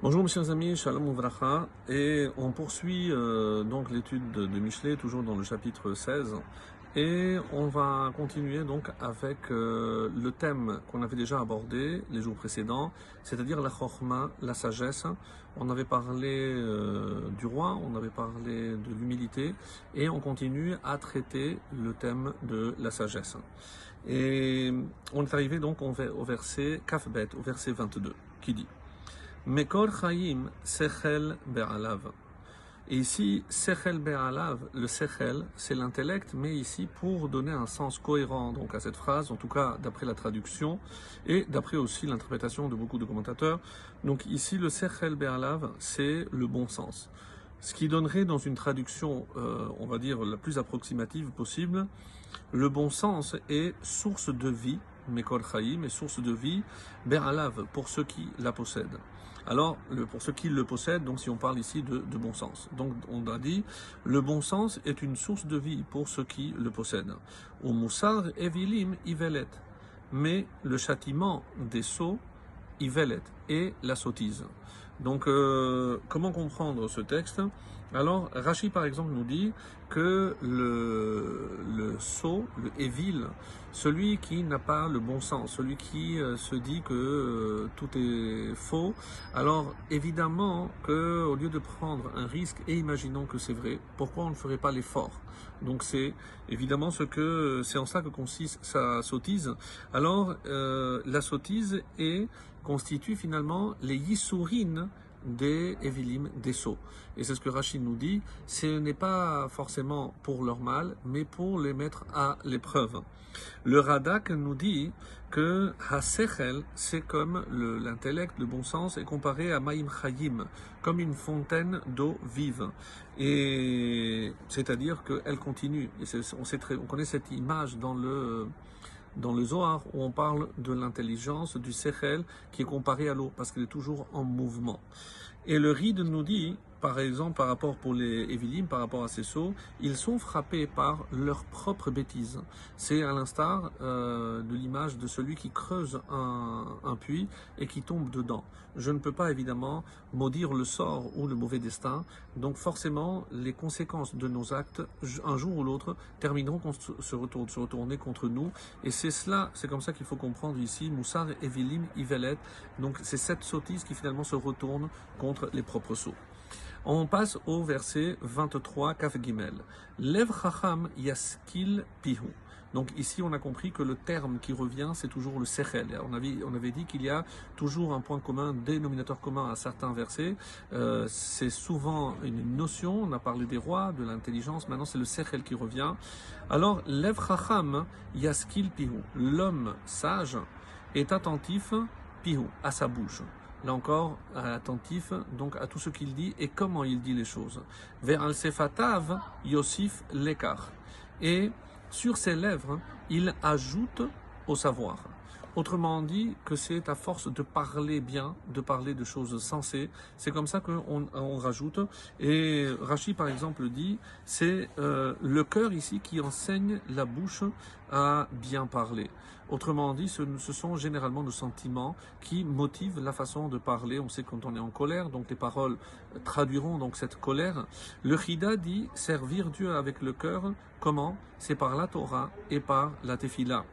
Bonjour mes chers amis, Shalom Uvracha, et on poursuit euh, donc l'étude de, de, Michelet, toujours dans le chapitre 16, et on va continuer donc avec euh, le thème qu'on avait déjà abordé les jours précédents, c'est-à-dire la chorma, la sagesse. On avait parlé euh, du roi, on avait parlé de l'humilité, et on continue à traiter le thème de la sagesse. Et on est arrivé donc au verset Kafbet, au verset 22, qui dit Mekor Chaim Sechel Be'alav. Et ici, Sechel Be'alav, le Sechel, c'est l'intellect, mais ici pour donner un sens cohérent donc à cette phrase, en tout cas d'après la traduction et d'après aussi l'interprétation de beaucoup de commentateurs. Donc ici, le Sechel Be'alav, c'est le bon sens. Ce qui donnerait dans une traduction, euh, on va dire, la plus approximative possible, le bon sens est source de vie, Mekor Chaim, est source de vie, Be'alav, pour ceux qui la possèdent. Alors, pour ceux qui le possèdent, donc si on parle ici de, bon sens. Donc, on a dit, le bon sens est une source de vie pour ceux qui le possèdent. Au Moussar Evilim Ivelet. Mais le châtiment des sots, Ivelet, et la sottise. Donc, euh, comment comprendre ce texte? Alors, Rachi, par exemple, nous dit que le, le sot, le évil, celui qui n'a pas le bon sens, celui qui euh, se dit que euh, tout est faux, alors évidemment que au lieu de prendre un risque et imaginons que c'est vrai, pourquoi on ne ferait pas l'effort? Donc c'est évidemment ce que c'est en ça que consiste sa sottise. Alors la sottise est constitue finalement les yissourines des Evilim, des sots. Et c'est ce que Rachid nous dit, ce n'est pas forcément pour leur mal, mais pour les mettre à l'épreuve. Le Radak nous dit que Hasechel, c'est comme l'intellect, le, bon sens, est comparé à Maïm Chayim, comme une fontaine d'eau vive. Et c'est-à-dire qu'elle continue. Et on, sait très, on connaît cette image dans le dans le Zohar où on parle de l'intelligence du Sechel qui est comparé à l'eau parce qu'elle est toujours en mouvement. Et le Ride nous dit, par exemple, par rapport pour les Evilim, par rapport à ces sauts, ils sont frappés par leur propre bêtise. C'est à l'instar euh, de l'image de celui qui creuse un, puits et qui tombe dedans. Je ne peux pas évidemment maudire le sort ou le mauvais destin, donc forcément les conséquences de nos actes, un jour ou l'autre, termineront se, se retourner contre nous. Et c'est cela, c'est comme ça qu'il faut comprendre ici, Moussar, Evilim, Ivelet. Donc c'est cette sottise qui finalement se retourne contre les propres sauts. On passe au verset 23, Kaf Gimel. Lev Yaskil Pihu. Donc ici, on a compris que le terme qui revient, c'est toujours le sechel. On avait, dit qu'il y a toujours un point commun, un dénominateur commun à certains versets. Euh, c'est souvent une notion. On a parlé des rois, de l'intelligence. Maintenant, c'est le sechel qui revient. Alors, lev chacham yaskil pihu. L'homme sage est attentif pihu à sa bouche là encore, attentif donc à tout ce qu'il dit et comment il dit les choses. Vers al sefatav Yosif l'écart. Et sur ses lèvres, il ajoute au savoir. Autrement dit, que c'est à force de parler bien, de parler de choses sensées, c'est comme ça qu'on on rajoute. Et Rachid, par exemple, dit, c'est euh, le cœur ici qui enseigne la bouche à bien parler. Autrement dit, ce, sont généralement nos sentiments qui motivent la façon de parler. On sait quand on est en colère, donc les paroles traduiront donc cette colère. Le Chida dit servir Dieu avec le cœur. Comment? C'est par la Torah et par la Tefila.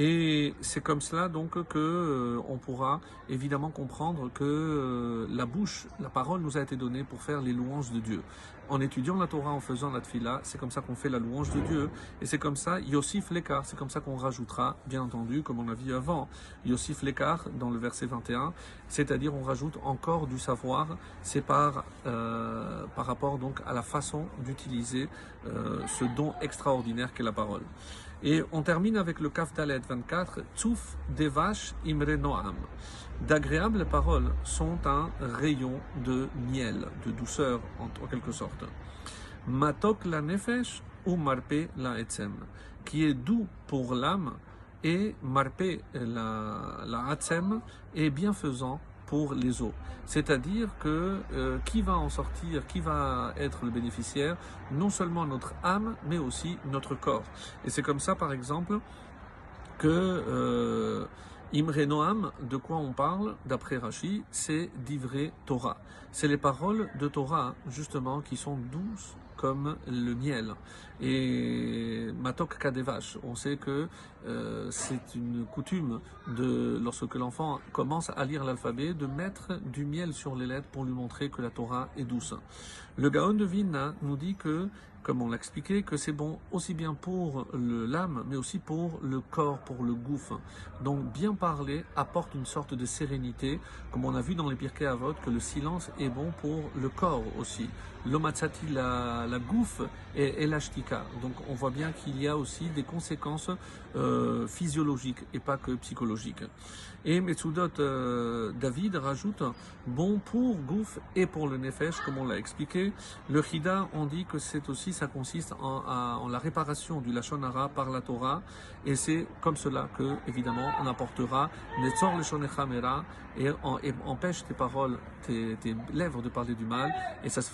Et c'est comme cela donc que euh, on pourra évidemment comprendre que euh, la bouche, la parole nous a été donnée pour faire les louanges de Dieu. En étudiant la Torah, en faisant la tfila, c'est comme ça qu'on fait la louange de Dieu. Et c'est comme ça, Yosif l'écart, c'est comme ça qu'on rajoutera, bien entendu, comme on a vu avant, Yosif l'écart dans le verset 21, c'est-à-dire on rajoute encore du savoir, c'est par, euh, par rapport donc à la façon d'utiliser euh, ce don extraordinaire qu'est la parole. Et on termine avec le Kaf Dalet 24, Tsouf Devash Imre Noam. D'agréables paroles sont un rayon de miel, de douceur en, quelque sorte. Matok la nefesh ou marpe la etzem, qui est doux pour l'âme et marpe la, la est bienfaisant pour les eaux. C'est-à-dire que euh, qui va en sortir, qui va être le bénéficiaire? Non seulement notre âme, mais aussi notre corps. Et c'est comme ça, par exemple, que euh, Imre Noam, de quoi on parle D'après Rashi, c'est d'Ivré Torah. C'est les paroles de Torah, justement, qui sont douces comme le miel. Et Matok Kadevash, on sait que euh, c'est une coutume de, lorsque l'enfant commence à lire l'alphabet, de mettre du miel sur les lettres pour lui montrer que la Torah est douce. Le Gaon de Vilna nous dit que comme on l'a expliqué, que c'est bon aussi bien pour l'âme, mais aussi pour le corps, pour le gouffre. Donc bien parler apporte une sorte de sérénité, comme on a vu dans les Pirkei Avot, que le silence est bon pour le corps aussi. L'omatsati, la, la gouffe et, l'ashtika. Donc on voit bien qu'il y a aussi des conséquences euh, physiologiques et pas que psychologiques. Et Metsudot euh, David rajoute bon pour gouffe et pour le nefesh, comme on l'a expliqué. Le Chida, on dit que c'est aussi ça consiste en, la réparation du Lachon Hara par la Torah, et c'est comme cela que, évidemment, on apportera Netzor le et, et empêche tes paroles, tes, tes lèvres de parler du mal, et ça se